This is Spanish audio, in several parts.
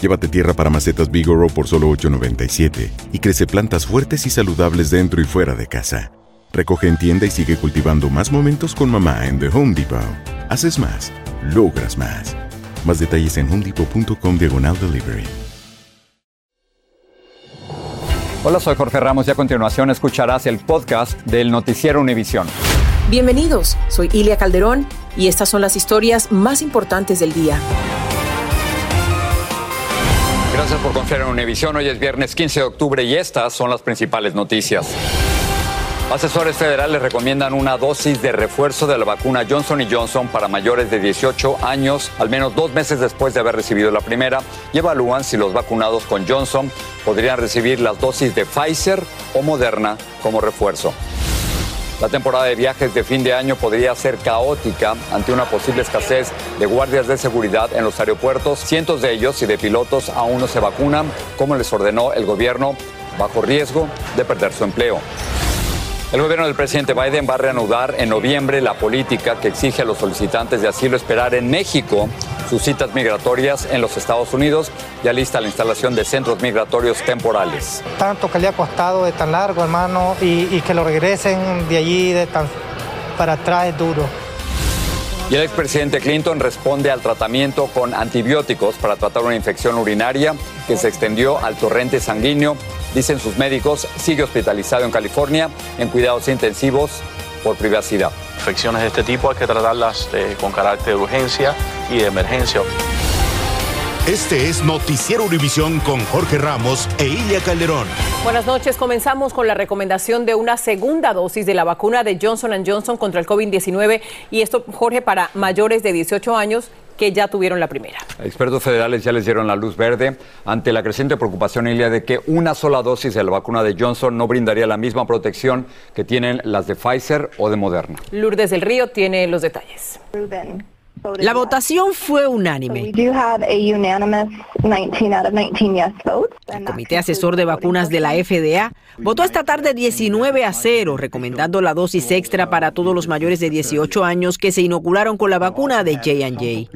Llévate tierra para macetas Bigoro por solo $8.97 y crece plantas fuertes y saludables dentro y fuera de casa. Recoge en tienda y sigue cultivando más momentos con mamá en The Home Depot. Haces más, logras más. Más detalles en homedepot.com diagonal delivery. Hola, soy Jorge Ramos y a continuación escucharás el podcast del Noticiero Univisión. Bienvenidos, soy Ilia Calderón y estas son las historias más importantes del día. Gracias por confiar en Univisión. Hoy es viernes 15 de octubre y estas son las principales noticias. Asesores federales recomiendan una dosis de refuerzo de la vacuna Johnson Johnson para mayores de 18 años, al menos dos meses después de haber recibido la primera, y evalúan si los vacunados con Johnson podrían recibir las dosis de Pfizer o Moderna como refuerzo. La temporada de viajes de fin de año podría ser caótica ante una posible escasez de guardias de seguridad en los aeropuertos. Cientos de ellos y de pilotos aún no se vacunan, como les ordenó el gobierno, bajo riesgo de perder su empleo. El gobierno del presidente Biden va a reanudar en noviembre la política que exige a los solicitantes de asilo esperar en México sus citas migratorias en los Estados Unidos. Ya lista la instalación de centros migratorios temporales. Tanto que le ha costado de tan largo, hermano, y, que lo regresen de allí de tan para atrás es duro. Y el expresidente Clinton responde al tratamiento con antibióticos para tratar una infección urinaria que se extendió al torrente sanguíneo. Dicen sus médicos, sigue hospitalizado en California en cuidados intensivos por privacidad. Infecciones de este tipo hay que tratarlas eh, con carácter de urgencia y de emergencia. Este es Noticiero Univisión con Jorge Ramos e Ilia Calderón. Buenas noches. Comenzamos con la recomendación de una segunda dosis de la vacuna de Johnson Johnson contra el COVID-19 y esto, Jorge, para mayores de 18 años que ya tuvieron la primera. Expertos federales ya les dieron la luz verde ante la creciente preocupación, Ilia, de que una sola dosis de la vacuna de Johnson no brindaría la misma protección que tienen las de Pfizer o de Moderna. Lourdes del Río tiene los detalles. La votación fue unánime. El Comité Asesor de Vacunas de la FDA votó esta tarde 19 a 0, recomendando la dosis extra para todos los mayores de 18 años que se inocularon con la vacuna de J&J.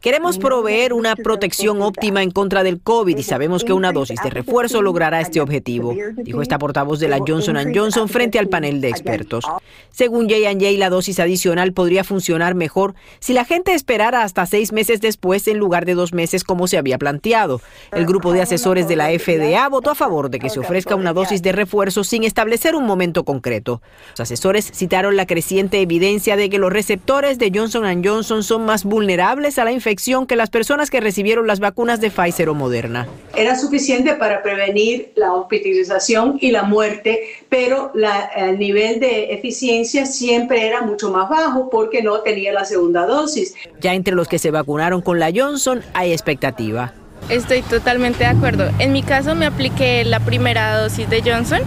Queremos proveer una protección óptima en contra del COVID y sabemos que una dosis de refuerzo logrará este objetivo, dijo esta portavoz de la Johnson Johnson frente al panel de expertos. Según J&J, la dosis adicional podría funcionar mejor si la gente esperara hasta seis meses después en lugar de dos meses como se había planteado. El grupo de asesores de la FDA votó a favor de que se ofrezca una dosis de refuerzo sin establecer un momento concreto. Los asesores citaron la creciente evidencia de que los receptores de Johnson Johnson son más vulnerables a la infección que las personas que recibieron las vacunas de Pfizer o Moderna. Era suficiente para prevenir la hospitalización y la muerte, pero el nivel de eficiencia siempre era mucho más bajo porque no tenía la segunda dosis. Ya entre los que se vacunaron con la Johnson hay expectativa. Estoy totalmente de acuerdo. En mi caso me apliqué la primera dosis de Johnson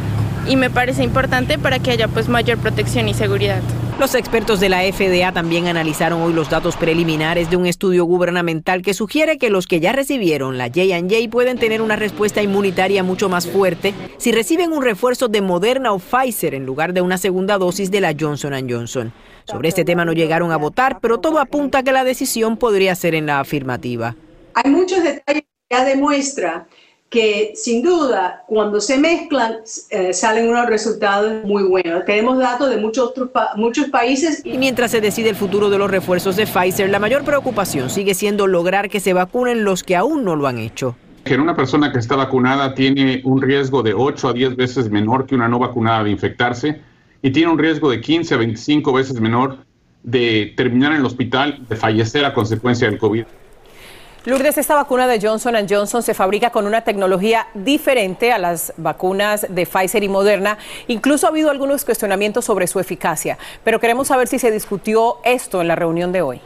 y me parece importante para que haya pues mayor protección y seguridad. Los expertos de la FDA también analizaron hoy los datos preliminares de un estudio gubernamental que sugiere que los que ya recibieron la J&J pueden tener una respuesta inmunitaria mucho más fuerte si reciben un refuerzo de Moderna o Pfizer en lugar de una segunda dosis de la Johnson Johnson. Sobre este tema no llegaron a votar, pero todo apunta a que la decisión podría ser en la afirmativa. Hay muchos detalles que ya demuestra que sin duda cuando se mezclan eh, salen unos resultados muy buenos. Tenemos datos de muchos otros muchos países. Y mientras se decide el futuro de los refuerzos de Pfizer, la mayor preocupación sigue siendo lograr que se vacunen los que aún no lo han hecho. Que una persona que está vacunada tiene un riesgo de 8 a 10 veces menor que una no vacunada de infectarse y tiene un riesgo de 15 a 25 veces menor de terminar en el hospital, de fallecer a consecuencia del COVID. Lourdes, esta vacuna de Johnson Johnson se fabrica con una tecnología diferente a las vacunas de Pfizer y Moderna. Incluso ha habido algunos cuestionamientos sobre su eficacia, pero queremos saber si se discutió esto en la reunión de hoy.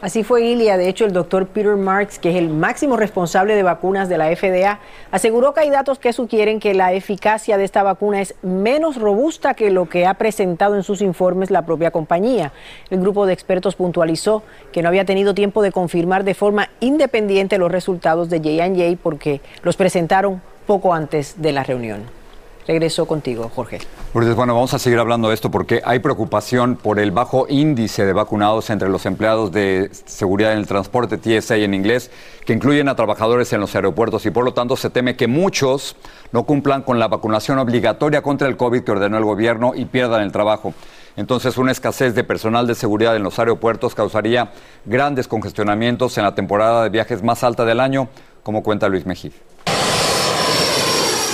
Así fue Ilia. De hecho, el doctor Peter Marks, que es el máximo responsable de vacunas de la FDA, aseguró que hay datos que sugieren que la eficacia de esta vacuna es menos robusta que lo que ha presentado en sus informes la propia compañía. El grupo de expertos puntualizó que no había tenido tiempo de confirmar de forma independiente los resultados de J&J porque los presentaron poco antes de la reunión. Regreso contigo, Jorge. Bueno, vamos a seguir hablando de esto porque hay preocupación por el bajo índice de vacunados entre los empleados de seguridad en el transporte, TSA en inglés, que incluyen a trabajadores en los aeropuertos y por lo tanto se teme que muchos no cumplan con la vacunación obligatoria contra el COVID que ordenó el gobierno y pierdan el trabajo. Entonces, una escasez de personal de seguridad en los aeropuertos causaría grandes congestionamientos en la temporada de viajes más alta del año, como cuenta Luis Mejía.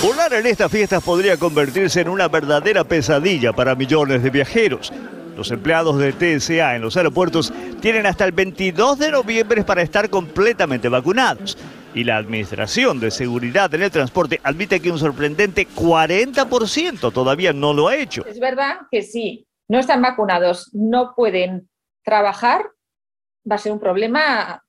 Volar en estas fiestas podría convertirse en una verdadera pesadilla para millones de viajeros. Los empleados de TSA en los aeropuertos tienen hasta el 22 de noviembre para estar completamente vacunados. Y la Administración de Seguridad en el Transporte admite que un sorprendente 40% todavía no lo ha hecho. Es verdad que si no están vacunados, no pueden trabajar, va a ser un problema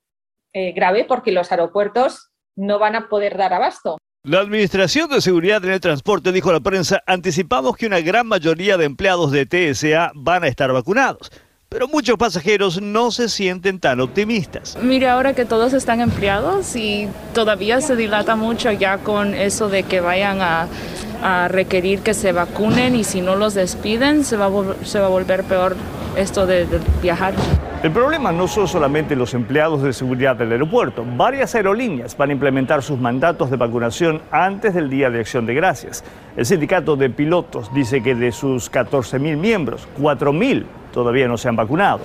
eh, grave porque los aeropuertos no van a poder dar abasto. La Administración de Seguridad en el Transporte dijo a la prensa, anticipamos que una gran mayoría de empleados de TSA van a estar vacunados. Pero muchos pasajeros no se sienten tan optimistas. Mire, ahora que todos están empleados y todavía se dilata mucho ya con eso de que vayan a, requerir que se vacunen y si no los despiden se va a, se va a volver peor esto de viajar. El problema no son solamente los empleados de seguridad del aeropuerto. Varias aerolíneas van a implementar sus mandatos de vacunación antes del Día de Acción de Gracias. El sindicato de pilotos dice que de sus 14.000 miembros, 4.000 todavía no se han vacunado.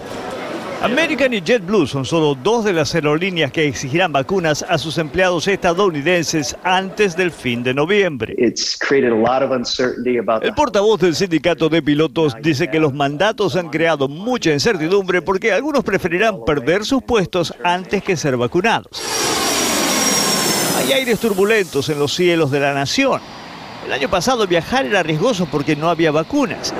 American y JetBlue son solo dos de las aerolíneas que exigirán vacunas a sus empleados estadounidenses antes del fin de noviembre. El portavoz del sindicato de pilotos dice que los mandatos han creado mucha incertidumbre porque algunos preferirán perder sus puestos antes que ser vacunados. Hay aires turbulentos en los cielos de la nación. El año pasado viajar era riesgoso porque no había vacunas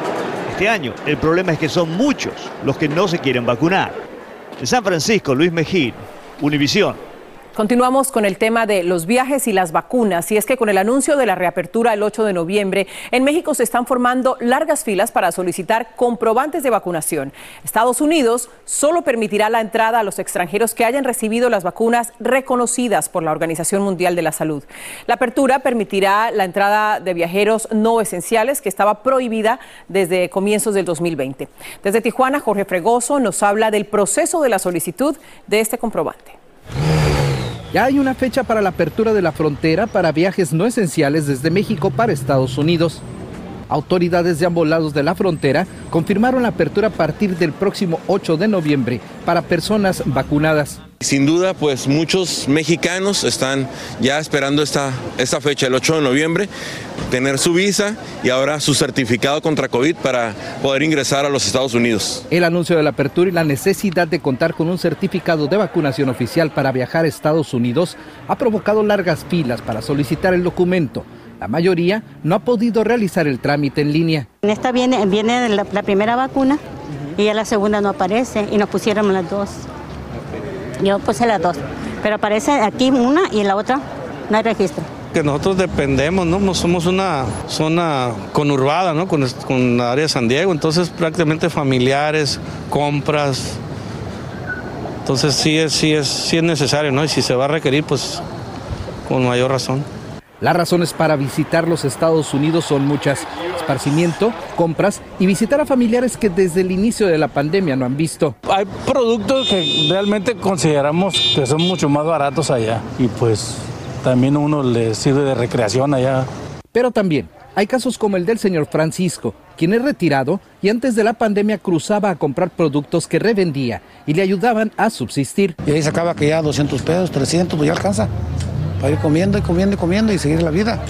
este año. El problema es que son muchos los que no se quieren vacunar. En San Francisco, Luis Mejín, Univisión. Continuamos con el tema de los viajes y las vacunas. Y es que con el anuncio de la reapertura el 8 de noviembre, en México se están formando largas filas para solicitar comprobantes de vacunación. Estados Unidos solo permitirá la entrada a los extranjeros que hayan recibido las vacunas reconocidas por la Organización Mundial de la Salud. La apertura permitirá la entrada de viajeros no esenciales que estaba prohibida desde comienzos del 2020. Desde Tijuana, Jorge Fregoso nos habla del proceso de la solicitud de este comprobante. Ya hay una fecha para la apertura de la frontera para viajes no esenciales desde México para Estados Unidos. Autoridades de ambos lados de la frontera confirmaron la apertura a partir del próximo 8 de noviembre para personas vacunadas. Sin duda, pues muchos mexicanos están ya esperando esta, esta fecha, el 8 de noviembre, tener su visa y ahora su certificado contra COVID para poder ingresar a los Estados Unidos. El anuncio de la apertura y la necesidad de contar con un certificado de vacunación oficial para viajar a Estados Unidos ha provocado largas filas para solicitar el documento. La mayoría no ha podido realizar el trámite en línea. En esta viene, viene la, la primera vacuna y ya la segunda no aparece y nos pusieron las dos. Yo puse las dos, pero aparece aquí una y en la otra no hay registro. Que nosotros dependemos, ¿no? Somos una zona conurbada, ¿no? Con, con la área de San Diego, entonces prácticamente familiares, compras. Entonces sí es, sí es, sí es necesario, ¿no? Y si se va a requerir, pues con mayor razón. Las razones para visitar los Estados Unidos son muchas. Esparcimiento, compras y visitar a familiares que desde el inicio de la pandemia no han visto. Hay productos que realmente consideramos que son mucho más baratos allá y pues también uno le sirve de recreación allá. Pero también hay casos como el del señor Francisco, quien es retirado y antes de la pandemia cruzaba a comprar productos que revendía y le ayudaban a subsistir. Y ahí sacaba que ya 200 pesos, 300, pues ya alcanza para ir comiendo y comiendo y comiendo y seguir la vida.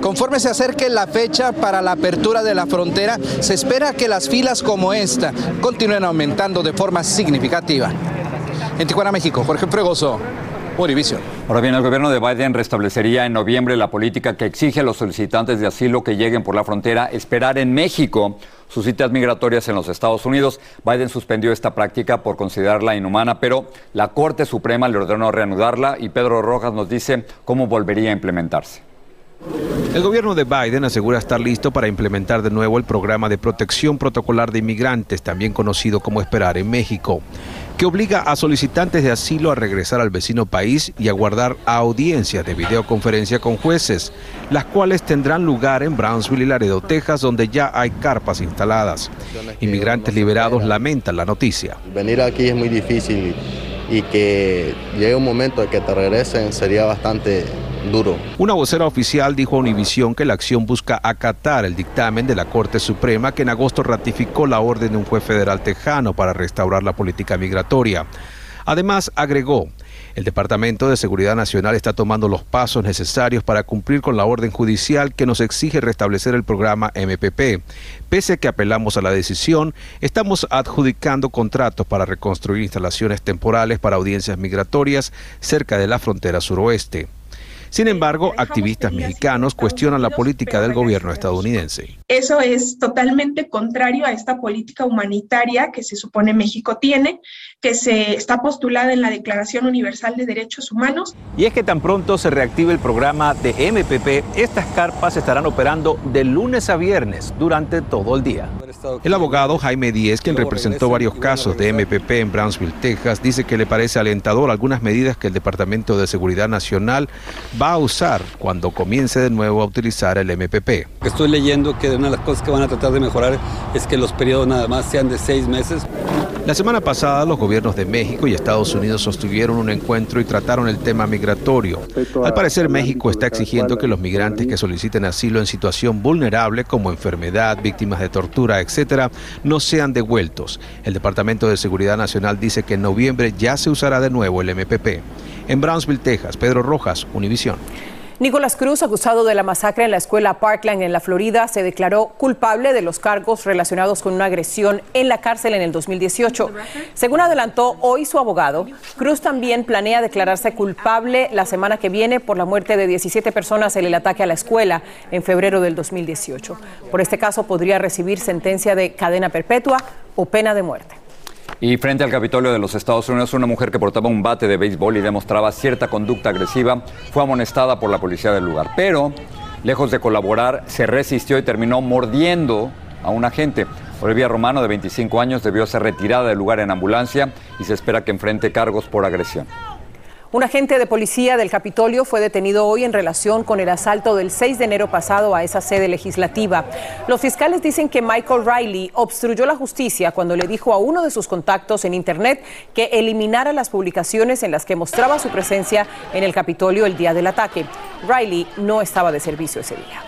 Conforme se acerque la fecha para la apertura de la frontera, se espera que las filas como esta continúen aumentando de forma significativa. En Tijuana, México, Jorge Fregoso, Univision. Ahora bien, el gobierno de Biden restablecería en noviembre la política que exige a los solicitantes de asilo que lleguen por la frontera esperar en México sus citas migratorias en los Estados Unidos. Biden suspendió esta práctica por considerarla inhumana, pero la Corte Suprema le ordenó reanudarla y Pedro Rojas nos dice cómo volvería a implementarse. El gobierno de Biden asegura estar listo para implementar de nuevo el programa de protección protocolar de inmigrantes, también conocido como Esperar en México que obliga a solicitantes de asilo a regresar al vecino país y a guardar audiencias de videoconferencia con jueces, las cuales tendrán lugar en Brownsville y Laredo, Texas, donde ya hay carpas instaladas. Inmigrantes liberados lamentan la noticia. Venir aquí es muy difícil y que llegue un momento de que te regresen sería bastante duro. Una vocera oficial dijo a Univisión que la acción busca acatar el dictamen de la Corte Suprema que en agosto ratificó la orden de un juez federal tejano para restaurar la política migratoria. Además, agregó, el Departamento de Seguridad Nacional está tomando los pasos necesarios para cumplir con la orden judicial que nos exige restablecer el programa MPP. Pese a que apelamos a la decisión, estamos adjudicando contratos para reconstruir instalaciones temporales para audiencias migratorias cerca de la frontera suroeste. Sin embargo, activistas mexicanos cuestionan la política del gobierno estadounidense. Eso es totalmente contrario a esta política humanitaria que se supone México tiene, que se está postulada en la Declaración Universal de Derechos Humanos. Y es que tan pronto se reactive el programa de MPP, estas carpas estarán operando de lunes a viernes durante todo el día. El abogado Jaime Díez, quien representó varios casos de MPP en Brownsville, Texas, dice que le parece alentador algunas medidas que el Departamento de Seguridad Nacional va a usar cuando comience de nuevo a utilizar el MPP. Estoy leyendo que una de las cosas que van a tratar de mejorar es que los periodos nada más sean de seis meses. La semana pasada los gobiernos de México y Estados Unidos sostuvieron un encuentro y trataron el tema migratorio. Al parecer México está exigiendo que los migrantes que soliciten asilo en situación vulnerable como enfermedad, víctimas de tortura, etcétera, no sean devueltos. El Departamento de Seguridad Nacional dice que en noviembre ya se usará de nuevo el MPP. En Brownsville, Texas, Pedro Rojas, Univisión. Nicolás Cruz, acusado de la masacre en la escuela Parkland en la Florida, se declaró culpable de los cargos relacionados con una agresión en la cárcel en el 2018. Según adelantó hoy su abogado, Cruz también planea declararse culpable la semana que viene por la muerte de 17 personas en el ataque a la escuela en febrero del 2018. Por este caso podría recibir sentencia de cadena perpetua o pena de muerte. Y frente al Capitolio de los Estados Unidos, una mujer que portaba un bate de béisbol y demostraba cierta conducta agresiva fue amonestada por la policía del lugar. Pero, lejos de colaborar, se resistió y terminó mordiendo a un agente. Olivia Romano, de 25 años, debió ser retirada del lugar en ambulancia y se espera que enfrente cargos por agresión. Un agente de policía del Capitolio fue detenido hoy en relación con el asalto del 6 de enero pasado a esa sede legislativa. Los fiscales dicen que Michael Riley obstruyó la justicia cuando le dijo a uno de sus contactos en Internet que eliminara las publicaciones en las que mostraba su presencia en el Capitolio el día del ataque. Riley no estaba de servicio ese día.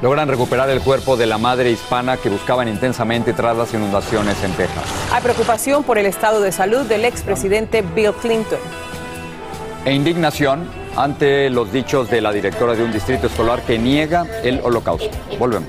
Logran recuperar el cuerpo de la madre hispana que buscaban intensamente tras las inundaciones en Texas. Hay preocupación por el estado de salud del expresidente Bill Clinton e indignación ante los dichos de la directora de un distrito escolar que niega el holocausto. Volvemos.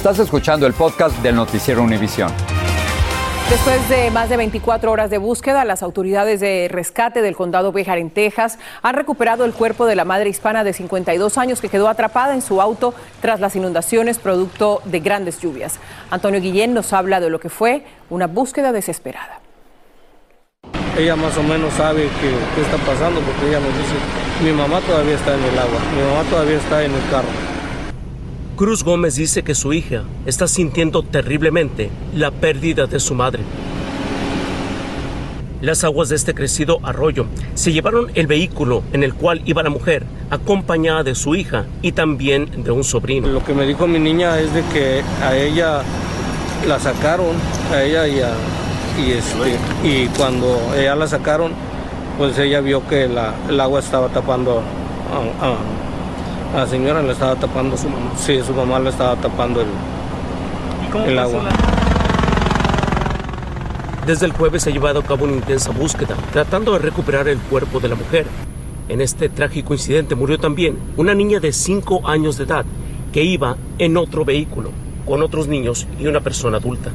Estás escuchando el podcast del noticiero Univisión. Después de más de 24 horas de búsqueda, las autoridades de rescate del condado Béjar en Texas han recuperado el cuerpo de la madre hispana de 52 años que quedó atrapada en su auto tras las inundaciones producto de grandes lluvias. Antonio Guillén nos habla de lo que fue una búsqueda desesperada. Ella más o menos sabe qué, está pasando porque ella nos dice, mi mamá todavía está en el agua, mi mamá todavía está en el carro. Cruz Gómez dice que su hija está sintiendo terriblemente la pérdida de su madre. Las aguas de este crecido arroyo se llevaron el vehículo en el cual iba la mujer, acompañada de su hija y también de un sobrino. Lo que me dijo mi niña es de que a ella la sacaron, a ella y, a, y, este, y cuando ella la sacaron, pues ella vio que el agua estaba tapando a la señora le estaba tapando su mamá. Sí, su mamá le estaba tapando el, el agua. Desde el jueves se ha llevado a cabo una intensa búsqueda, tratando de recuperar el cuerpo de la mujer. En este trágico incidente murió también una niña de 5 años de edad que iba en otro vehículo con otros niños y una persona adulta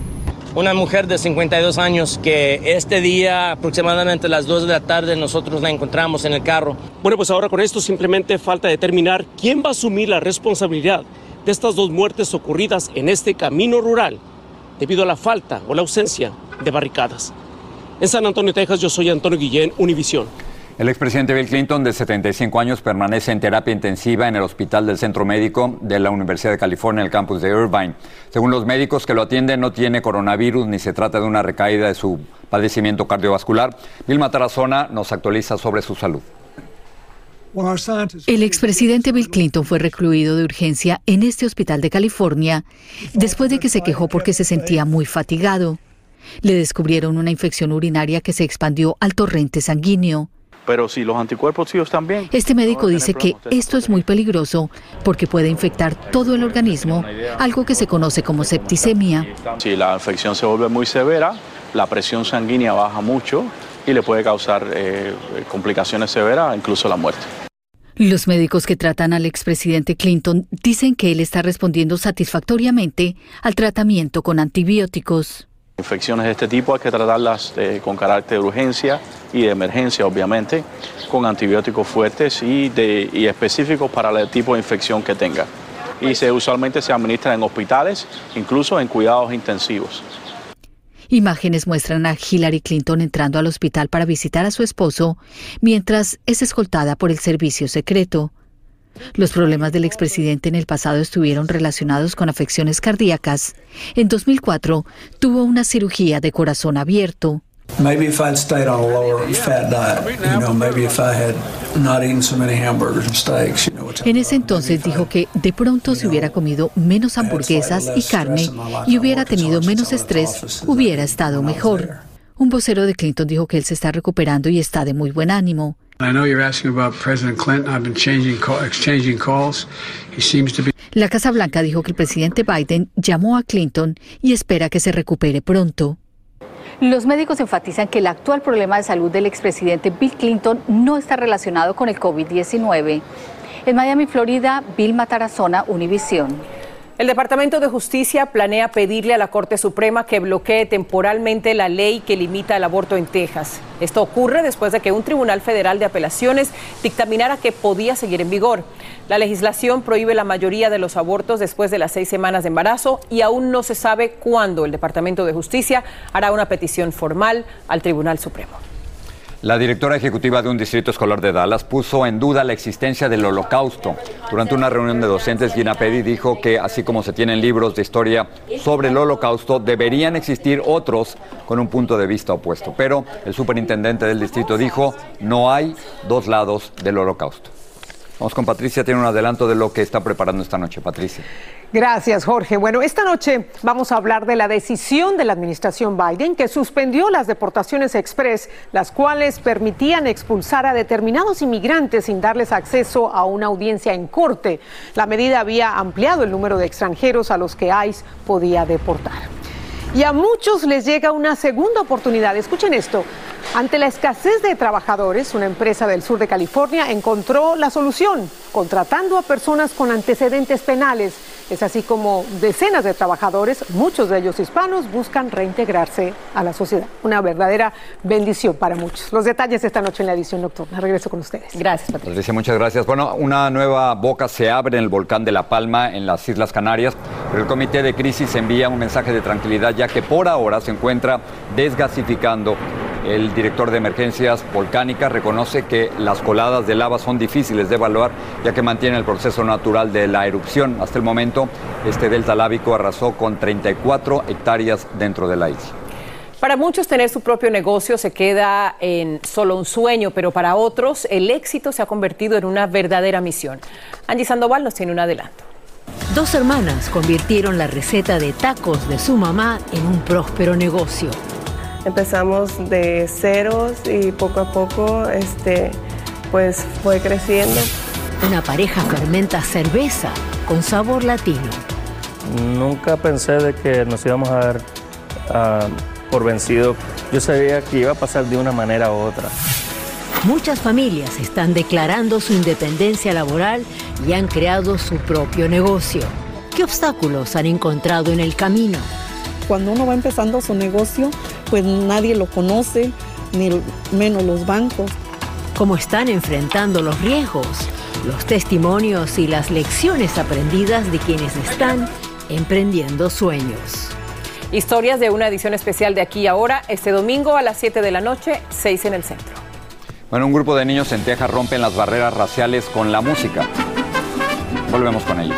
una mujer de 52 años que este día aproximadamente a las 2 de la tarde nosotros la encontramos en el carro. Bueno, pues ahora con esto simplemente falta determinar quién va a asumir la responsabilidad de estas dos muertes ocurridas en este camino rural debido a la falta o la ausencia de barricadas. En San Antonio, Texas, yo soy Antonio Guillén, Univisión. El expresidente Bill Clinton, de 75 años, permanece en terapia intensiva en el Hospital del Centro Médico de la Universidad de California, en el campus de Irvine. Según los médicos que lo atienden, no tiene coronavirus ni se trata de una recaída de su padecimiento cardiovascular. Bill Tarazona nos actualiza sobre su salud. El expresidente Bill Clinton fue recluido de urgencia en este hospital de California después de que se quejó porque se sentía muy fatigado. Le descubrieron una infección urinaria que se expandió al torrente sanguíneo. Pero si los anticuerpos sí están bien. Este médico dice que esto es muy peligroso porque puede infectar todo el organismo, algo que se conoce como septicemia. Si la infección se vuelve muy severa, la presión sanguínea baja mucho y le puede causar eh, complicaciones severas, incluso la muerte. Los médicos que tratan al expresidente Clinton dicen que él está respondiendo satisfactoriamente al tratamiento con antibióticos. Infecciones de este tipo hay que tratarlas eh, con carácter de urgencia y de emergencia, obviamente, con antibióticos fuertes y, de, y específicos para el tipo de infección que tenga. Y se, usualmente se administra en hospitales, incluso en cuidados intensivos. Imágenes muestran a Hillary Clinton entrando al hospital para visitar a su esposo mientras es escoltada por el servicio secreto. Los problemas del expresidente en el pasado estuvieron relacionados con afecciones cardíacas. En 2004 tuvo una cirugía de corazón abierto. En ese entonces dijo que de pronto si hubiera comido menos hamburguesas y carne y hubiera tenido menos estrés, hubiera estado mejor. Un vocero de Clinton dijo que él se está recuperando y está de muy buen ánimo. La Casa Blanca dijo que el presidente Biden llamó a Clinton y espera que se recupere pronto. Los médicos enfatizan que el actual problema de salud del expresidente Bill Clinton no está relacionado con el COVID-19. En Miami, Florida, Bill Matarazona, Univisión. El Departamento de Justicia planea pedirle a la Corte Suprema que bloquee temporalmente la ley que limita el aborto en Texas. Esto ocurre después de que un tribunal federal de apelaciones dictaminara que podía seguir en vigor. La legislación prohíbe la mayoría de los abortos después de las seis semanas de embarazo y aún no se sabe cuándo el Departamento de Justicia hará una petición formal al Tribunal Supremo. La directora ejecutiva de un distrito escolar de Dallas puso en duda la existencia del holocausto. Durante una reunión de docentes, Gina dijo que así como se tienen libros de historia sobre el holocausto, deberían existir otros con un punto de vista opuesto. Pero el superintendente del distrito dijo, no hay dos lados del holocausto. Vamos con Patricia, tiene un adelanto de lo que está preparando esta noche. Patricia. Gracias, Jorge. Bueno, esta noche vamos a hablar de la decisión de la administración Biden que suspendió las deportaciones express, las cuales permitían expulsar a determinados inmigrantes sin darles acceso a una audiencia en corte. La medida había ampliado el número de extranjeros a los que ICE podía deportar. Y a muchos les llega una segunda oportunidad. Escuchen esto. Ante la escasez de trabajadores, una empresa del sur de California encontró la solución, contratando a personas con antecedentes penales. Es así como decenas de trabajadores, muchos de ellos hispanos, buscan reintegrarse a la sociedad. Una verdadera bendición para muchos. Los detalles esta noche en la edición nocturna. Regreso con ustedes. Gracias, Patricia. Patricia, muchas gracias. Bueno, una nueva boca se abre en el volcán de La Palma, en las Islas Canarias, pero el comité de crisis envía un mensaje de tranquilidad, ya que por ahora se encuentra desgasificando el director de emergencias volcánicas reconoce que las coladas de lava son difíciles de evaluar ya que mantienen el proceso natural de la erupción. Hasta el momento, este delta lábico arrasó con 34 hectáreas dentro de la isla. Para muchos tener su propio negocio se queda en solo un sueño, pero para otros el éxito se ha convertido en una verdadera misión. Angie Sandoval nos tiene un adelanto. Dos hermanas convirtieron la receta de tacos de su mamá en un próspero negocio. Empezamos de ceros y poco a poco este, pues fue creciendo. Una pareja fermenta cerveza con sabor latino. Nunca pensé de que nos íbamos a ver ah, por vencido. Yo sabía que iba a pasar de una manera u otra. Muchas familias están declarando su independencia laboral y han creado su propio negocio. ¿Qué obstáculos han encontrado en el camino? Cuando uno va empezando su negocio, pues nadie lo conoce, ni menos los bancos. ¿Cómo están enfrentando los riesgos, los testimonios y las lecciones aprendidas de quienes están emprendiendo sueños? Historias de una edición especial de aquí y ahora, este domingo a las 7 de la noche, 6 en el centro. Bueno, un grupo de niños en Texas rompen las barreras raciales con la música. Volvemos con ellos.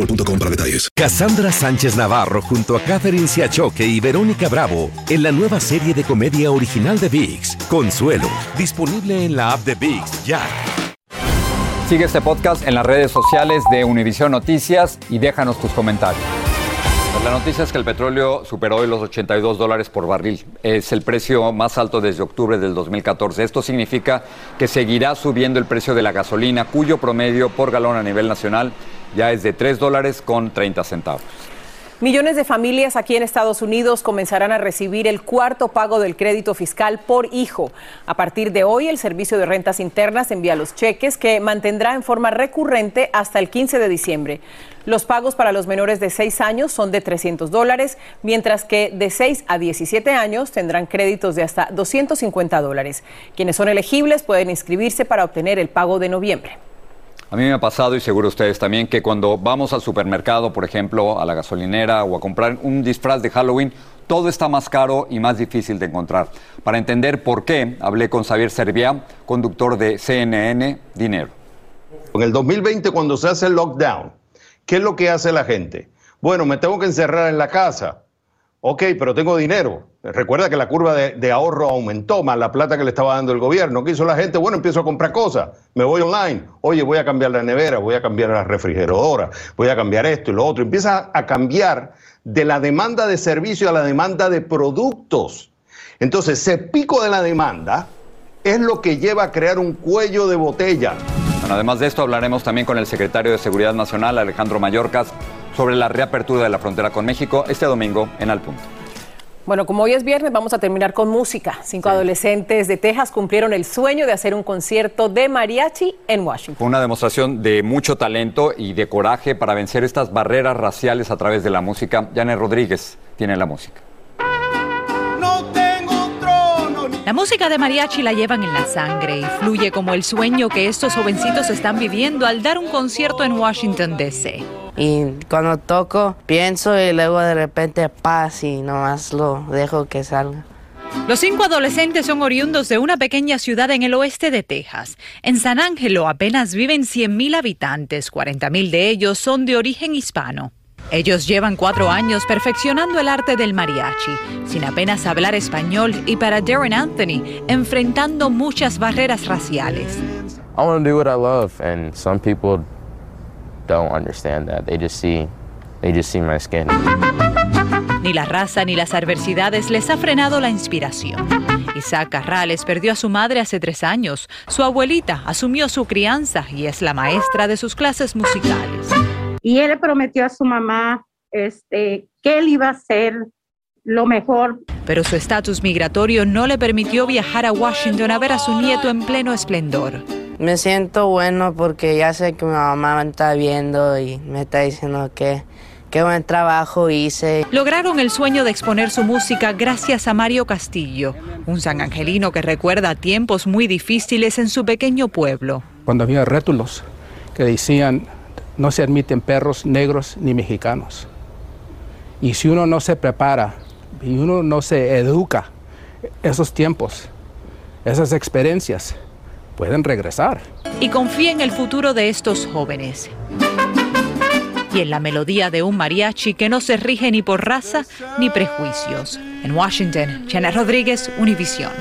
boostmobile.com para detalles. Cassandra Sánchez Navarro junto a Catherine Siachoque y Verónica Bravo en la nueva serie de comedia original de VIX, Consuelo, disponible en la app de VIX ya. Sigue este podcast en las redes sociales de Univision Noticias y déjanos tus comentarios. Pues la noticia es que el petróleo superó hoy los 82 dólares por barril. Es el precio más alto desde octubre del 2014. Esto significa que seguirá subiendo el precio de la gasolina, cuyo promedio por galón a nivel nacional ya es de 3 dólares con 30 centavos. Millones de familias aquí en Estados Unidos comenzarán a recibir el cuarto pago del crédito fiscal por hijo. A partir de hoy, el Servicio de Rentas Internas envía los cheques que mantendrá en forma recurrente hasta el 15 de diciembre. Los pagos para los menores de 6 años son de 300 dólares, mientras que de 6 a 17 años tendrán créditos de hasta 250 dólares. Quienes son elegibles pueden inscribirse para obtener el pago de noviembre. A mí me ha pasado, y seguro ustedes también, que cuando vamos al supermercado, por ejemplo, a la gasolinera o a comprar un disfraz de Halloween, todo está más caro y más difícil de encontrar. Para entender por qué, hablé con Xavier Servia, conductor de CNN Dinero. En el 2020, cuando se hace el lockdown, ¿qué es lo que hace la gente? Bueno, me tengo que encerrar en la casa. Ok, pero tengo dinero. Recuerda que la curva de, ahorro aumentó más la plata que le estaba dando el gobierno. ¿Qué hizo la gente? Bueno, empiezo a comprar cosas. Me voy online. Oye, voy a cambiar la nevera, voy a cambiar la refrigeradora, voy a cambiar esto y lo otro. Empieza a cambiar de la demanda de servicio a la demanda de productos. Entonces, ese pico de la demanda es lo que lleva a crear un cuello de botella. Bueno, además de esto, hablaremos también con el secretario de Seguridad Nacional, Alejandro Mayorkas sobre la reapertura de la frontera con México este domingo en Al Punto. Bueno, como hoy es viernes, vamos a terminar con música. Cinco adolescentes de Texas cumplieron el sueño de hacer un concierto de mariachi en Washington. Fue una demostración de mucho talento y de coraje para vencer estas barreras raciales a través de la música. Janet Rodríguez tiene la música. La música de mariachi la llevan en la sangre y fluye como el sueño que estos jovencitos están viviendo al dar un concierto en Washington, D.C. Y cuando toco, pienso y luego de repente paz y nomás lo dejo que salga. Los cinco adolescentes son oriundos de una pequeña ciudad en el oeste de Texas. En San Ángelo apenas viven 100.000 habitantes, 40.000 de ellos son de origen hispano. Ellos llevan cuatro años perfeccionando el arte del mariachi, sin apenas hablar español y para Darren Anthony, enfrentando muchas barreras raciales. I want to do what I love, and some people don't understand that. They just see, they just see my skin. Ni la raza ni las adversidades les ha frenado la inspiración. Isaac Carrales perdió a su madre hace tres años. Su abuelita asumió su crianza y es la maestra de sus clases musicales y él le prometió a su mamá este, que él iba a hacer lo mejor. Pero su estatus migratorio no le permitió viajar a Washington a ver a su nieto en pleno esplendor. Me siento bueno porque ya sé que mi mamá me está viendo y me está diciendo que qué buen trabajo hice. Lograron el sueño de exponer su música gracias a Mario Castillo, un sanangelino que recuerda tiempos muy difíciles en su pequeño pueblo. Cuando había rétulos que decían no se admiten perros negros ni mexicanos. Y si uno no se prepara y uno no se educa, esos tiempos, esas experiencias pueden regresar. Y confía en el futuro de estos jóvenes. Y en la melodía de un mariachi que no se rige ni por raza ni prejuicios. En Washington, Chana Rodríguez, Univisión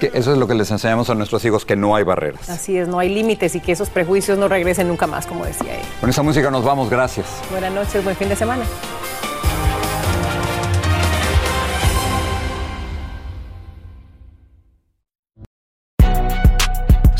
eso es lo que les enseñamos a nuestros hijos, que no hay barreras. Así es, no hay límites y que esos prejuicios no regresen nunca más, como decía él. Con esa música nos vamos, gracias. Buenas noches, buen fin de semana.